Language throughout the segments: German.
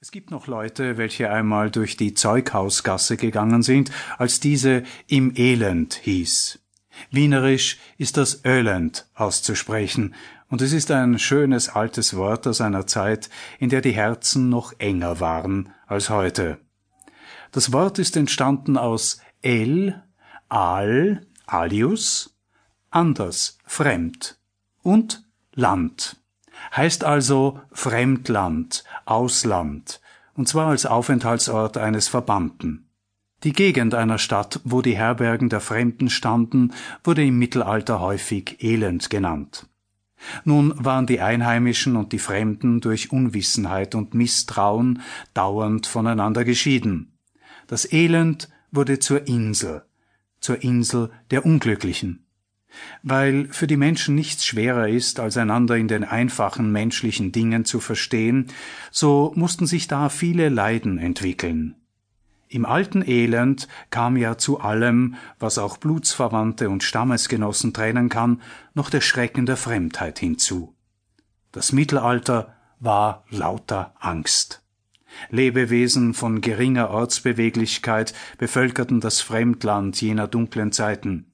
Es gibt noch Leute, welche einmal durch die Zeughausgasse gegangen sind, als diese im Elend hieß. Wienerisch ist das Ölend auszusprechen, und es ist ein schönes altes Wort aus einer Zeit, in der die Herzen noch enger waren als heute. Das Wort ist entstanden aus el, al, alius, anders, fremd und Land heißt also Fremdland, Ausland, und zwar als Aufenthaltsort eines Verbannten. Die Gegend einer Stadt, wo die Herbergen der Fremden standen, wurde im Mittelalter häufig Elend genannt. Nun waren die Einheimischen und die Fremden durch Unwissenheit und Misstrauen dauernd voneinander geschieden. Das Elend wurde zur Insel, zur Insel der Unglücklichen weil für die Menschen nichts schwerer ist, als einander in den einfachen menschlichen Dingen zu verstehen, so mussten sich da viele Leiden entwickeln. Im alten Elend kam ja zu allem, was auch Blutsverwandte und Stammesgenossen trennen kann, noch der Schrecken der Fremdheit hinzu. Das Mittelalter war lauter Angst. Lebewesen von geringer Ortsbeweglichkeit bevölkerten das Fremdland jener dunklen Zeiten.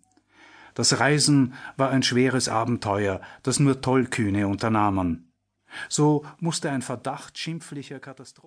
Das Reisen war ein schweres Abenteuer, das nur Tollkühne unternahmen. So musste ein Verdacht schimpflicher Katastrophe